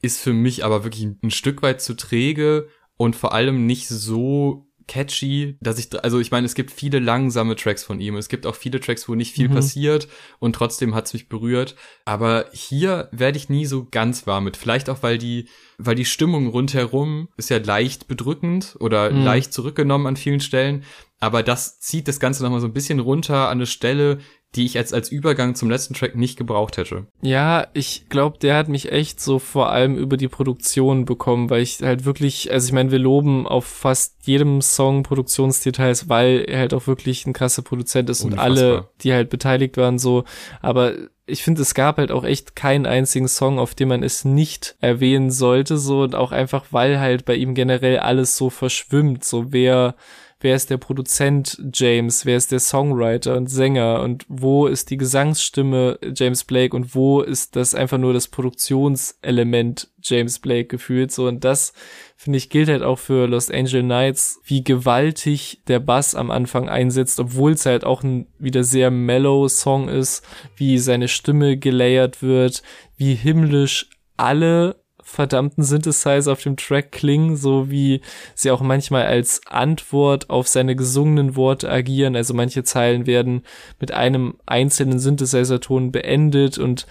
ist für mich aber wirklich ein Stück weit zu träge und vor allem nicht so catchy, dass ich, also ich meine, es gibt viele langsame Tracks von ihm. Es gibt auch viele Tracks, wo nicht viel mhm. passiert und trotzdem hat's mich berührt. Aber hier werde ich nie so ganz warm mit. Vielleicht auch, weil die, weil die Stimmung rundherum ist ja leicht bedrückend oder mhm. leicht zurückgenommen an vielen Stellen. Aber das zieht das Ganze nochmal so ein bisschen runter an eine Stelle, die ich jetzt als Übergang zum letzten Track nicht gebraucht hätte. Ja, ich glaube, der hat mich echt so vor allem über die Produktion bekommen, weil ich halt wirklich, also ich meine, wir loben auf fast jedem Song Produktionsdetails, weil er halt auch wirklich ein krasser Produzent ist Unfassbar. und alle, die halt beteiligt waren, so, aber ich finde, es gab halt auch echt keinen einzigen Song, auf dem man es nicht erwähnen sollte, so und auch einfach, weil halt bei ihm generell alles so verschwimmt, so wer wer ist der Produzent James, wer ist der Songwriter und Sänger und wo ist die Gesangsstimme James Blake und wo ist das einfach nur das Produktionselement James Blake gefühlt? So und das finde ich gilt halt auch für Los Angel Nights, wie gewaltig der Bass am Anfang einsetzt, obwohl es halt auch ein wieder sehr mellow Song ist, wie seine Stimme gelayert wird, wie himmlisch alle verdammten Synthesizer auf dem Track klingen, so wie sie auch manchmal als Antwort auf seine gesungenen Worte agieren. Also manche Zeilen werden mit einem einzelnen Synthesizer-Ton beendet und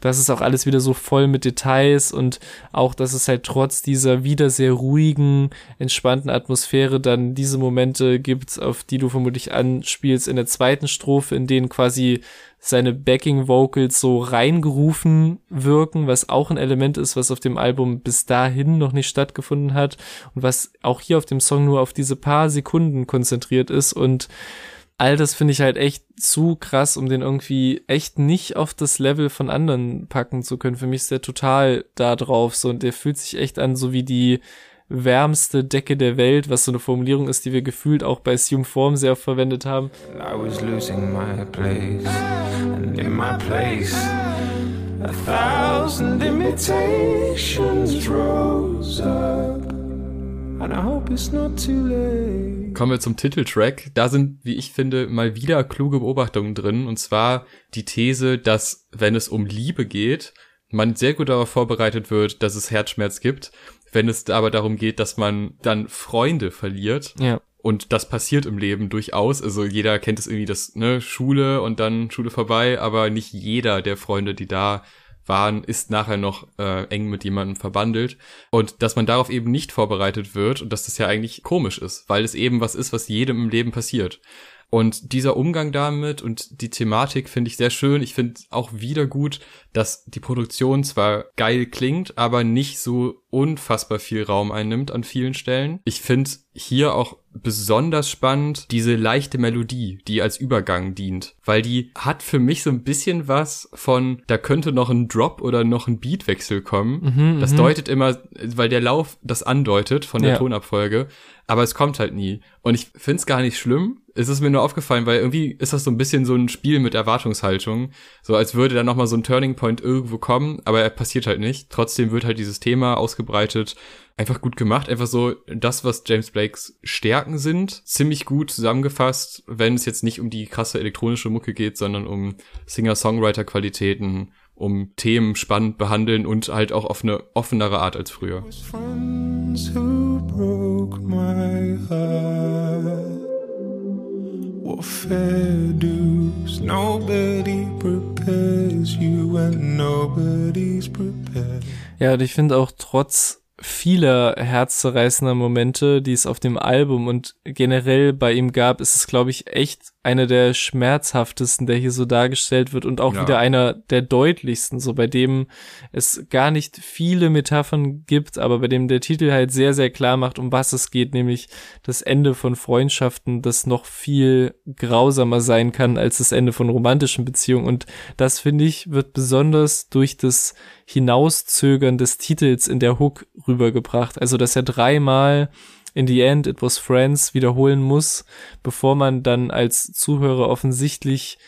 das ist auch alles wieder so voll mit Details und auch, dass es halt trotz dieser wieder sehr ruhigen, entspannten Atmosphäre dann diese Momente gibt, auf die du vermutlich anspielst in der zweiten Strophe, in denen quasi seine Backing Vocals so reingerufen wirken, was auch ein Element ist, was auf dem Album bis dahin noch nicht stattgefunden hat und was auch hier auf dem Song nur auf diese paar Sekunden konzentriert ist und all das finde ich halt echt zu krass, um den irgendwie echt nicht auf das Level von anderen packen zu können. Für mich ist der total da drauf so und der fühlt sich echt an, so wie die wärmste Decke der Welt, was so eine Formulierung ist, die wir gefühlt auch bei Assume Form sehr oft verwendet haben. I was losing my place and in my place a thousand imitations rose up and I hope it's not too late. Kommen wir zum Titeltrack. Da sind, wie ich finde, mal wieder kluge Beobachtungen drin. Und zwar die These, dass wenn es um Liebe geht, man sehr gut darauf vorbereitet wird, dass es Herzschmerz gibt. Wenn es aber darum geht, dass man dann Freunde verliert. Ja. Und das passiert im Leben durchaus. Also jeder kennt es irgendwie, das, ne, Schule und dann Schule vorbei, aber nicht jeder der Freunde, die da waren, ist nachher noch äh, eng mit jemandem verbandelt. Und dass man darauf eben nicht vorbereitet wird und dass das ja eigentlich komisch ist, weil es eben was ist, was jedem im Leben passiert. Und dieser Umgang damit und die Thematik finde ich sehr schön. Ich finde auch wieder gut, dass die Produktion zwar geil klingt, aber nicht so unfassbar viel Raum einnimmt an vielen Stellen. Ich finde hier auch besonders spannend diese leichte Melodie, die als Übergang dient, weil die hat für mich so ein bisschen was von, da könnte noch ein Drop oder noch ein Beatwechsel kommen. Mhm, das mhm. deutet immer, weil der Lauf das andeutet von der ja. Tonabfolge, aber es kommt halt nie. Und ich find's gar nicht schlimm. Es ist mir nur aufgefallen, weil irgendwie ist das so ein bisschen so ein Spiel mit Erwartungshaltung. So als würde da nochmal so ein Turning Point irgendwo kommen, aber er passiert halt nicht. Trotzdem wird halt dieses Thema ausgebreitet einfach gut gemacht. Einfach so das, was James Blakes Stärken sind, ziemlich gut zusammengefasst, wenn es jetzt nicht um die krasse elektronische Mucke geht, sondern um Singer-Songwriter-Qualitäten, um Themen spannend behandeln und halt auch auf eine offenere Art als früher. Ja, und ich finde auch trotz vieler herzzerreißender Momente, die es auf dem Album und generell bei ihm gab, ist es, glaube ich, echt einer der schmerzhaftesten, der hier so dargestellt wird und auch ja. wieder einer der deutlichsten, so bei dem es gar nicht viele Metaphern gibt, aber bei dem der Titel halt sehr, sehr klar macht, um was es geht, nämlich das Ende von Freundschaften, das noch viel grausamer sein kann als das Ende von romantischen Beziehungen. Und das, finde ich, wird besonders durch das Hinauszögern des Titels in der Hook rübergebracht. Also, dass er dreimal in the end it was friends wiederholen muss, bevor man dann als Zuhörer offensichtlich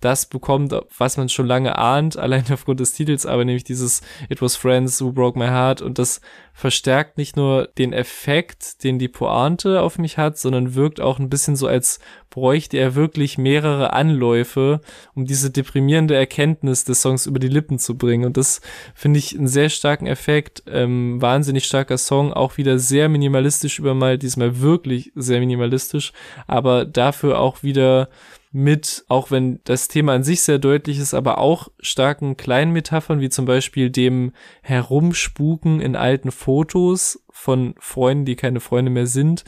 das bekommt, was man schon lange ahnt, allein aufgrund des Titels, aber nämlich dieses It was Friends who broke my heart. Und das verstärkt nicht nur den Effekt, den die Pointe auf mich hat, sondern wirkt auch ein bisschen so, als bräuchte er wirklich mehrere Anläufe, um diese deprimierende Erkenntnis des Songs über die Lippen zu bringen. Und das finde ich einen sehr starken Effekt, ähm, wahnsinnig starker Song, auch wieder sehr minimalistisch übermalt, diesmal wirklich sehr minimalistisch, aber dafür auch wieder mit, auch wenn das Thema an sich sehr deutlich ist, aber auch starken kleinen Metaphern, wie zum Beispiel dem Herumspuken in alten Fotos von Freunden, die keine Freunde mehr sind,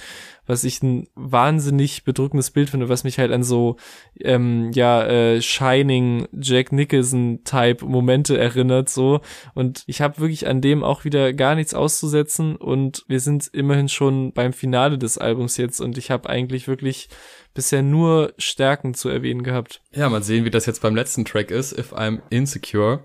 was ich ein wahnsinnig bedrückendes Bild finde, was mich halt an so ähm, ja äh, Shining Jack Nicholson Type Momente erinnert so und ich habe wirklich an dem auch wieder gar nichts auszusetzen und wir sind immerhin schon beim Finale des Albums jetzt und ich habe eigentlich wirklich bisher nur Stärken zu erwähnen gehabt. Ja, mal sehen, wie das jetzt beim letzten Track ist, If I'm Insecure.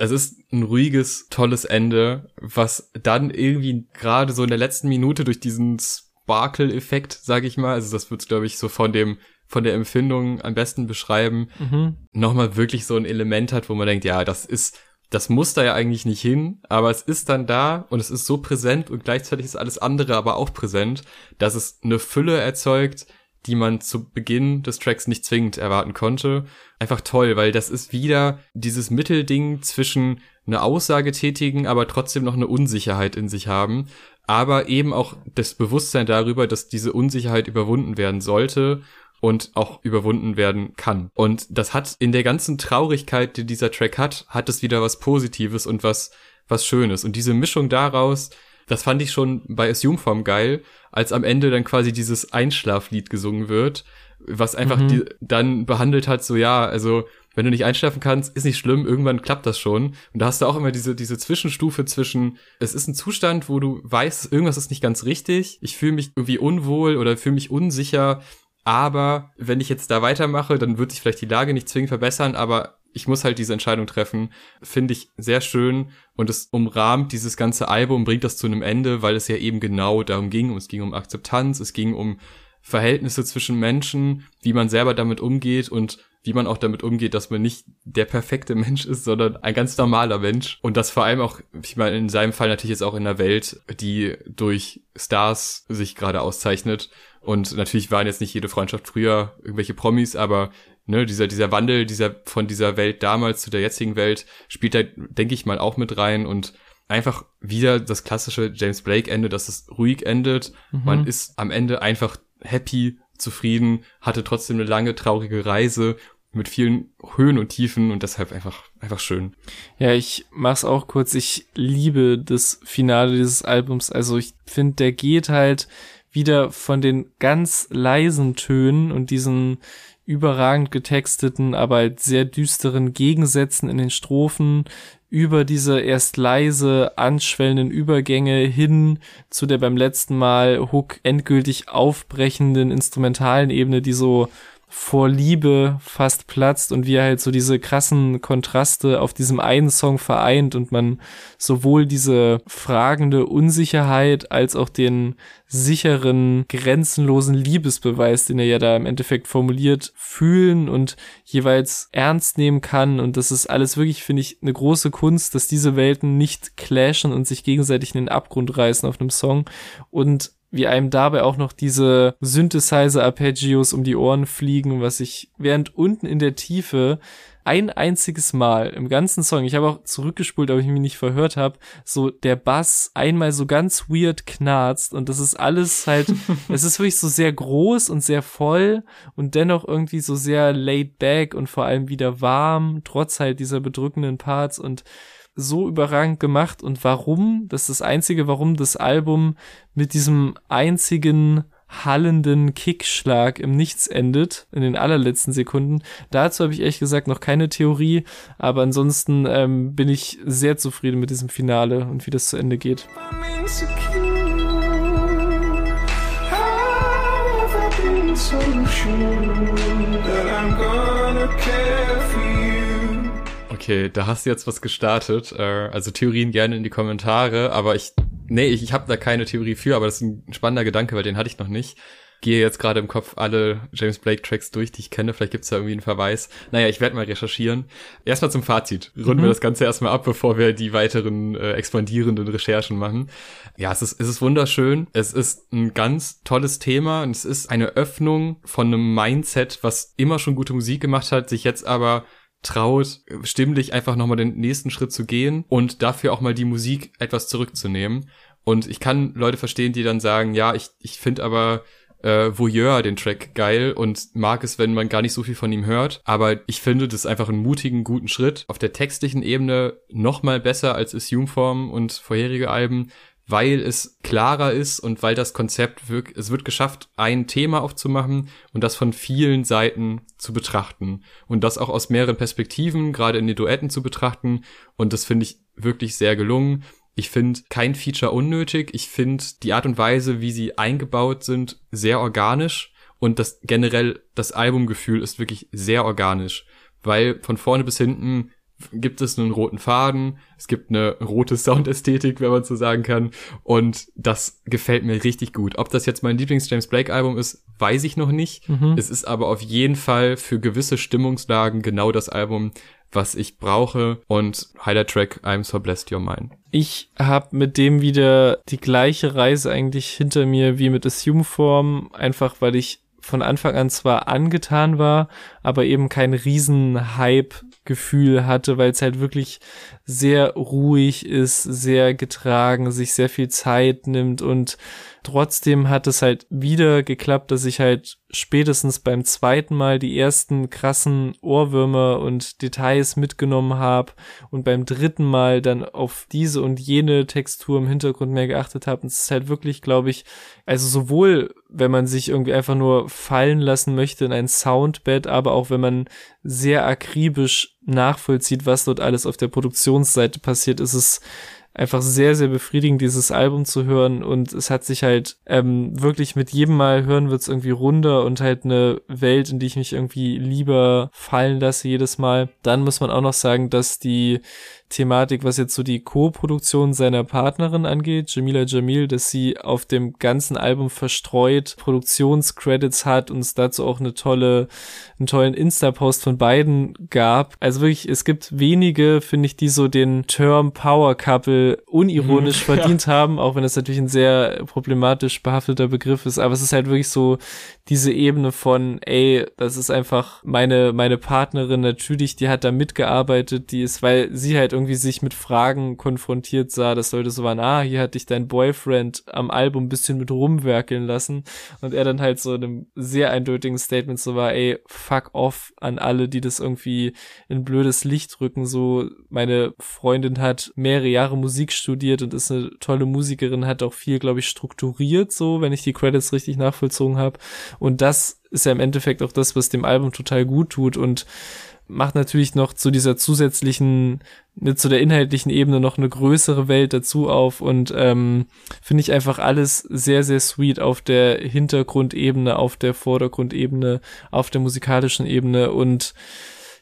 Es ist ein ruhiges, tolles Ende, was dann irgendwie gerade so in der letzten Minute durch diesen Sparkle-Effekt, sag ich mal, also das wird's glaube ich so von dem von der Empfindung am besten beschreiben, mhm. nochmal wirklich so ein Element hat, wo man denkt, ja, das ist das muss da ja eigentlich nicht hin, aber es ist dann da und es ist so präsent und gleichzeitig ist alles andere aber auch präsent, dass es eine Fülle erzeugt, die man zu Beginn des Tracks nicht zwingend erwarten konnte. Einfach toll, weil das ist wieder dieses Mittelding zwischen eine Aussage tätigen, aber trotzdem noch eine Unsicherheit in sich haben, aber eben auch das Bewusstsein darüber, dass diese Unsicherheit überwunden werden sollte und auch überwunden werden kann. Und das hat in der ganzen Traurigkeit, die dieser Track hat, hat es wieder was Positives und was, was Schönes. Und diese Mischung daraus, das fand ich schon bei Assume geil, als am Ende dann quasi dieses Einschlaflied gesungen wird, was einfach mhm. die, dann behandelt hat, so ja, also wenn du nicht einschlafen kannst, ist nicht schlimm, irgendwann klappt das schon. Und da hast du auch immer diese, diese Zwischenstufe zwischen, es ist ein Zustand, wo du weißt, irgendwas ist nicht ganz richtig, ich fühle mich irgendwie unwohl oder fühle mich unsicher, aber wenn ich jetzt da weitermache, dann wird sich vielleicht die Lage nicht zwingend verbessern, aber ich muss halt diese Entscheidung treffen, finde ich sehr schön und es umrahmt dieses ganze Album, bringt das zu einem Ende, weil es ja eben genau darum ging. Es ging um Akzeptanz, es ging um Verhältnisse zwischen Menschen, wie man selber damit umgeht und wie man auch damit umgeht, dass man nicht der perfekte Mensch ist, sondern ein ganz normaler Mensch. Und das vor allem auch, ich meine, in seinem Fall natürlich jetzt auch in einer Welt, die durch Stars sich gerade auszeichnet. Und natürlich waren jetzt nicht jede Freundschaft früher irgendwelche Promis, aber ne, dieser, dieser Wandel dieser, von dieser Welt damals zu der jetzigen Welt spielt da, denke ich mal, auch mit rein und einfach wieder das klassische James Blake Ende, dass es ruhig endet. Mhm. Man ist am Ende einfach happy, zufrieden, hatte trotzdem eine lange, traurige Reise mit vielen Höhen und Tiefen und deshalb einfach, einfach schön. Ja, ich mach's auch kurz. Ich liebe das Finale dieses Albums. Also ich finde, der geht halt wieder von den ganz leisen Tönen und diesen überragend getexteten, aber halt sehr düsteren Gegensätzen in den Strophen über diese erst leise anschwellenden Übergänge hin zu der beim letzten Mal Hook endgültig aufbrechenden instrumentalen Ebene, die so vor Liebe fast platzt und wie er halt so diese krassen Kontraste auf diesem einen Song vereint und man sowohl diese fragende Unsicherheit als auch den sicheren, grenzenlosen Liebesbeweis, den er ja da im Endeffekt formuliert, fühlen und jeweils ernst nehmen kann. Und das ist alles wirklich, finde ich, eine große Kunst, dass diese Welten nicht clashen und sich gegenseitig in den Abgrund reißen auf einem Song. Und wie einem dabei auch noch diese Synthesizer-Arpeggios um die Ohren fliegen, was ich während unten in der Tiefe ein einziges Mal im ganzen Song, ich habe auch zurückgespult, aber ich mich nicht verhört habe, so der Bass einmal so ganz weird knarzt und das ist alles halt, es ist wirklich so sehr groß und sehr voll und dennoch irgendwie so sehr laid back und vor allem wieder warm, trotz halt dieser bedrückenden Parts und so überragend gemacht und warum, das ist das einzige, warum das Album mit diesem einzigen hallenden Kickschlag im Nichts endet, in den allerletzten Sekunden. Dazu habe ich ehrlich gesagt noch keine Theorie, aber ansonsten ähm, bin ich sehr zufrieden mit diesem Finale und wie das zu Ende geht. So sure that I'm gonna care Okay, da hast du jetzt was gestartet. Äh, also Theorien gerne in die Kommentare, aber ich, nee, ich, ich habe da keine Theorie für, aber das ist ein spannender Gedanke, weil den hatte ich noch nicht. Gehe jetzt gerade im Kopf alle James Blake Tracks durch, die ich kenne. Vielleicht gibt's da irgendwie einen Verweis. Naja, ich werde mal recherchieren. Erstmal zum Fazit. Runden mhm. wir das Ganze erstmal ab, bevor wir die weiteren äh, expandierenden Recherchen machen. Ja, es ist, es ist wunderschön. Es ist ein ganz tolles Thema und es ist eine Öffnung von einem Mindset, was immer schon gute Musik gemacht hat, sich jetzt aber traut, stimmlich einfach nochmal den nächsten Schritt zu gehen und dafür auch mal die Musik etwas zurückzunehmen. Und ich kann Leute verstehen, die dann sagen, ja, ich, ich finde aber äh, Voyeur den Track geil und mag es, wenn man gar nicht so viel von ihm hört. Aber ich finde das einfach einen mutigen, guten Schritt. Auf der textlichen Ebene nochmal besser als Assume Form und vorherige Alben, weil es klarer ist und weil das Konzept wirkt, es wird geschafft, ein Thema aufzumachen und das von vielen Seiten zu betrachten und das auch aus mehreren Perspektiven, gerade in den Duetten zu betrachten und das finde ich wirklich sehr gelungen. Ich finde kein Feature unnötig. Ich finde die Art und Weise, wie sie eingebaut sind, sehr organisch und das generell das Albumgefühl ist wirklich sehr organisch, weil von vorne bis hinten gibt es einen roten Faden, es gibt eine rote Soundästhetik, wenn man so sagen kann, und das gefällt mir richtig gut. Ob das jetzt mein Lieblings-James Blake-Album ist, weiß ich noch nicht. Mhm. Es ist aber auf jeden Fall für gewisse Stimmungslagen genau das Album, was ich brauche und Highlight-Track I'm So Blessed You're Mine. Ich habe mit dem wieder die gleiche Reise eigentlich hinter mir wie mit Assume Form, einfach weil ich von Anfang an zwar angetan war, aber eben kein riesen Hype Gefühl hatte, weil es halt wirklich sehr ruhig ist, sehr getragen, sich sehr viel Zeit nimmt und trotzdem hat es halt wieder geklappt, dass ich halt spätestens beim zweiten Mal die ersten krassen Ohrwürmer und Details mitgenommen habe und beim dritten Mal dann auf diese und jene Textur im Hintergrund mehr geachtet habe. Und es ist halt wirklich, glaube ich, also sowohl wenn man sich irgendwie einfach nur fallen lassen möchte in ein Soundbed, aber auch wenn man sehr akribisch nachvollzieht, was dort alles auf der Produktionsseite passiert, ist es einfach sehr, sehr befriedigend, dieses Album zu hören und es hat sich halt ähm, wirklich mit jedem Mal hören wird es irgendwie runder und halt eine Welt, in die ich mich irgendwie lieber fallen lasse jedes Mal. Dann muss man auch noch sagen, dass die Thematik, was jetzt so die Co-Produktion seiner Partnerin angeht, Jamila Jamil, dass sie auf dem ganzen Album verstreut Produktionscredits hat und es dazu auch eine tolle, einen tollen Insta-Post von beiden gab. Also wirklich, es gibt wenige, finde ich, die so den Term Power Couple unironisch mhm, verdient ja. haben, auch wenn das natürlich ein sehr problematisch behafteter Begriff ist, aber es ist halt wirklich so diese Ebene von, ey, das ist einfach meine, meine Partnerin, natürlich, die hat da mitgearbeitet, die ist, weil sie halt irgendwie sich mit Fragen konfrontiert sah, dass Leute so waren, ah, hier hat dich dein Boyfriend am Album ein bisschen mit rumwerkeln lassen. Und er dann halt so in einem sehr eindeutigen Statement so war, ey, fuck off an alle, die das irgendwie in blödes Licht rücken, so meine Freundin hat mehrere Jahre Musik studiert und ist eine tolle Musikerin, hat auch viel, glaube ich, strukturiert, so, wenn ich die Credits richtig nachvollzogen habe und das ist ja im Endeffekt auch das, was dem Album total gut tut. Und macht natürlich noch zu dieser zusätzlichen, ne, zu der inhaltlichen Ebene noch eine größere Welt dazu auf und ähm, finde ich einfach alles sehr, sehr sweet auf der Hintergrundebene, auf der Vordergrundebene, auf der musikalischen Ebene und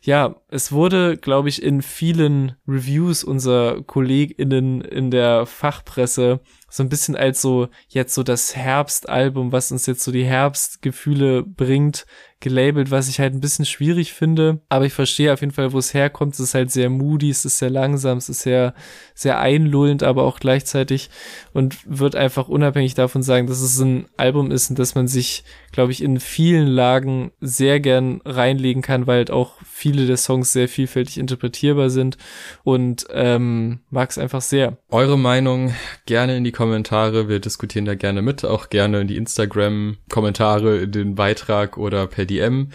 ja, es wurde, glaube ich, in vielen Reviews unserer KollegInnen in der Fachpresse so ein bisschen als so jetzt so das Herbstalbum, was uns jetzt so die Herbstgefühle bringt, gelabelt, was ich halt ein bisschen schwierig finde. Aber ich verstehe auf jeden Fall, wo es herkommt. Es ist halt sehr moody, es ist sehr langsam, es ist sehr, sehr einlullend, aber auch gleichzeitig und wird einfach unabhängig davon sagen, dass es ein Album ist und dass man sich, glaube ich, in vielen Lagen sehr gern reinlegen kann, weil halt auch viele der Songs sehr vielfältig interpretierbar sind und ähm, mag es einfach sehr. Eure Meinung gerne in die Kommentare. Wir diskutieren da gerne mit, auch gerne in die Instagram-Kommentare, in den Beitrag oder per DM.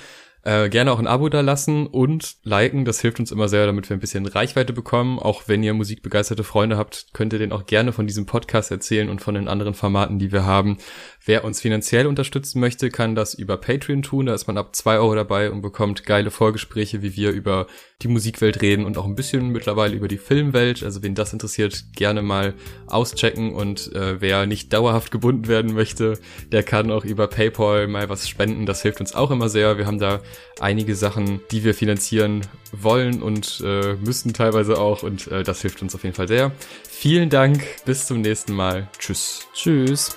Äh, gerne auch ein Abo da lassen und liken, das hilft uns immer sehr, damit wir ein bisschen Reichweite bekommen. Auch wenn ihr musikbegeisterte Freunde habt, könnt ihr denen auch gerne von diesem Podcast erzählen und von den anderen Formaten, die wir haben. Wer uns finanziell unterstützen möchte, kann das über Patreon tun. Da ist man ab zwei Euro dabei und bekommt geile Vorgespräche, wie wir über die Musikwelt reden und auch ein bisschen mittlerweile über die Filmwelt. Also wen das interessiert, gerne mal auschecken. Und äh, wer nicht dauerhaft gebunden werden möchte, der kann auch über PayPal mal was spenden. Das hilft uns auch immer sehr. Wir haben da einige Sachen, die wir finanzieren wollen und äh, müssen teilweise auch. Und äh, das hilft uns auf jeden Fall sehr. Vielen Dank. Bis zum nächsten Mal. Tschüss. Tschüss.